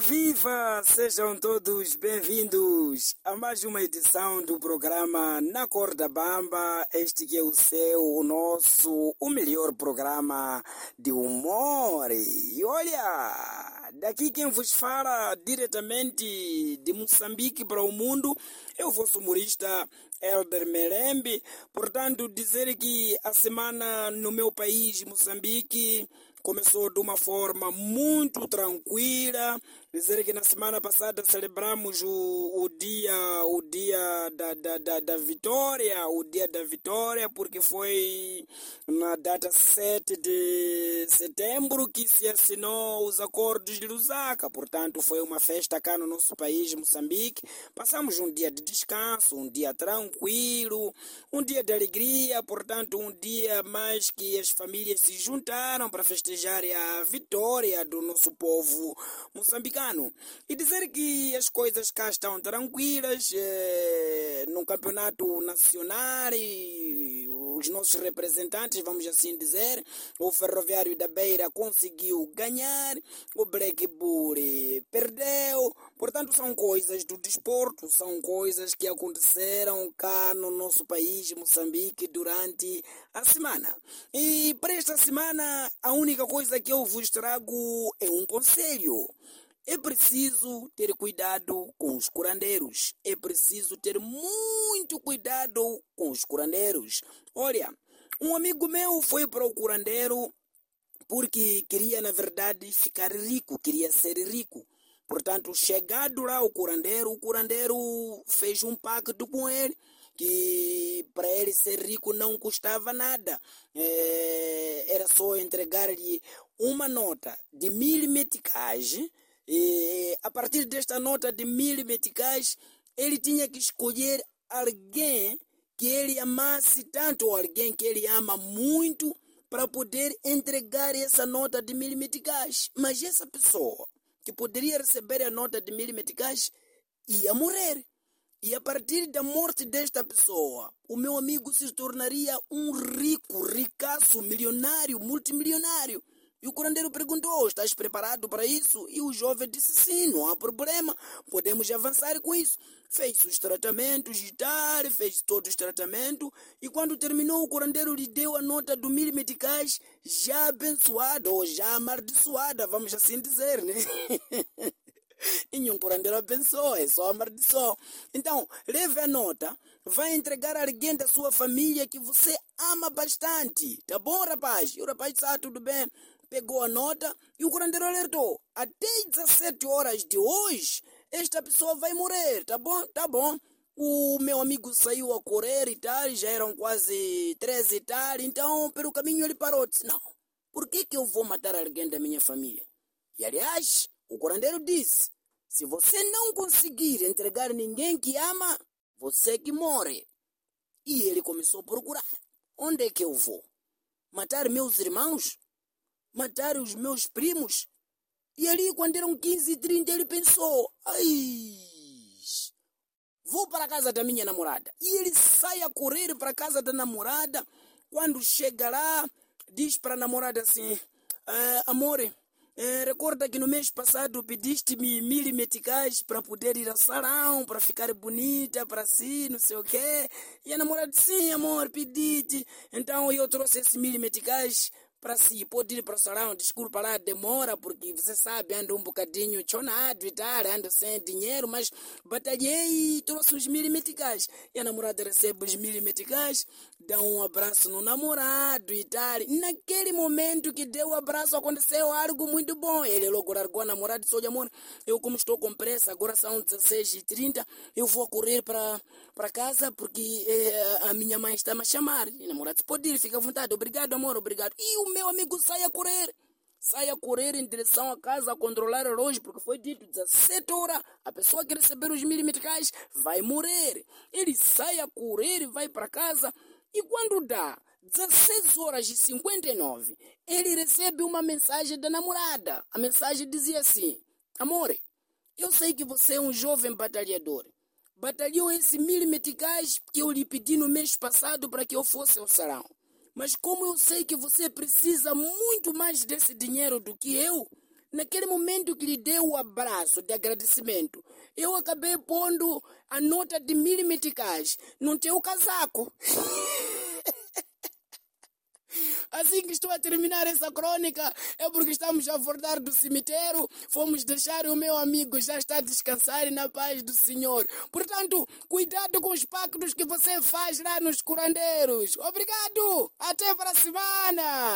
Viva! Sejam todos bem-vindos a mais uma edição do programa Na Corda Bamba. Este que é o seu, o nosso, o melhor programa de humor. E olha, daqui quem vos fala diretamente de Moçambique para o mundo é o vosso humorista Elder Merembe. Portanto, dizer que a semana no meu país, Moçambique, começou de uma forma muito tranquila. Dizer que na semana passada celebramos o, o dia, o dia da, da, da, da vitória, o dia da vitória, porque foi na data 7 de setembro que se assinou os acordos de Lusaka. Portanto, foi uma festa cá no nosso país, Moçambique. Passamos um dia de descanso, um dia tranquilo, um dia de alegria, portanto, um dia mais que as famílias se juntaram para festejar a vitória do nosso povo moçambicano. E dizer que as coisas cá estão tranquilas, no campeonato nacional, e os nossos representantes, vamos assim dizer, o Ferroviário da Beira conseguiu ganhar, o Black Bull perdeu, portanto são coisas do desporto, são coisas que aconteceram cá no nosso país, Moçambique, durante a semana. E para esta semana, a única coisa que eu vos trago é um conselho. É preciso ter cuidado com os curandeiros. É preciso ter muito cuidado com os curandeiros. Olha, um amigo meu foi para o curandeiro porque queria, na verdade, ficar rico, queria ser rico. Portanto, chegado lá o curandeiro, o curandeiro fez um pacto com ele que para ele ser rico não custava nada. É, era só entregar-lhe uma nota de mil meticais e a partir desta nota de mil meticais, ele tinha que escolher alguém que ele amasse tanto, alguém que ele ama muito, para poder entregar essa nota de mil meticais. Mas essa pessoa que poderia receber a nota de mil meticais ia morrer. E a partir da morte desta pessoa, o meu amigo se tornaria um rico, ricaço, milionário, multimilionário. E o curandeiro perguntou: Estás preparado para isso? E o jovem disse: Sim, não há problema, podemos avançar com isso. Fez os tratamentos e tal, fez todos os tratamentos. E quando terminou, o curandeiro lhe deu a nota do mil meticais já abençoada ou já amaldiçoada, vamos assim dizer, né? Nenhum curandeiro abençoa, é só amaldiçoa. Então, leve a nota, vai entregar a alguém da sua família que você ama bastante. Tá bom, rapaz? E o rapaz disse: Ah, tudo bem pegou a nota e o curandeiro alertou. Até 17 horas de hoje, esta pessoa vai morrer, tá bom? Tá bom. O meu amigo saiu a correr e tal, já eram quase 13 e tal, então pelo caminho ele parou. Disse, não, por que, que eu vou matar alguém da minha família? E aliás, o curandeiro disse, se você não conseguir entregar ninguém que ama, você que morre. E ele começou a procurar. Onde é que eu vou? Matar meus irmãos? Matar os meus primos. E ali, quando eram 15 e 30, ele pensou: ai, vou para a casa da minha namorada. E ele sai a correr para a casa da namorada. Quando chega lá, diz para a namorada assim: ah, Amor, eh, recorda que no mês passado pediste-me mil meticais para poder ir ao salão, para ficar bonita, para si, não sei o quê. E a namorada Sim, amor, pedite. Então eu trouxe esses mil meticais para si, pode ir para o salão, desculpa lá, demora, porque você sabe, ando um bocadinho chonado e tal, ando sem dinheiro, mas batalhei e trouxe os mil meticais. E a namorada recebe os mil dá um abraço no namorado e tal. Naquele momento que deu o abraço, aconteceu algo muito bom. Ele logo largou a namorada e disse, olha amor, eu como estou com pressa, agora são 16h30, eu vou correr para casa porque eh, a minha mãe está me chamar. E a namorada disse, pode ir, fica à vontade, obrigado amor, obrigado. E o meu amigo sai a correr. Sai a correr em direção à casa a controlar relógio, porque foi dito 17 horas. A pessoa que receber os mil meticais vai morrer. Ele sai a correr e vai para casa. E quando dá 16 horas e 59, ele recebe uma mensagem da namorada. A mensagem dizia assim: Amor, eu sei que você é um jovem batalhador. Batalhou esse mil meticais que eu lhe pedi no mês passado para que eu fosse ao sarau. Mas como eu sei que você precisa muito mais desse dinheiro do que eu, naquele momento que lhe deu o abraço de agradecimento, eu acabei pondo a nota de mil meticais no teu casaco. Assim que estou a terminar essa crônica, é porque estamos a voltar do cemitério, fomos deixar o meu amigo já está a descansar na paz do Senhor. Portanto, cuidado com os pactos que você faz lá nos curandeiros. Obrigado! Até para a semana!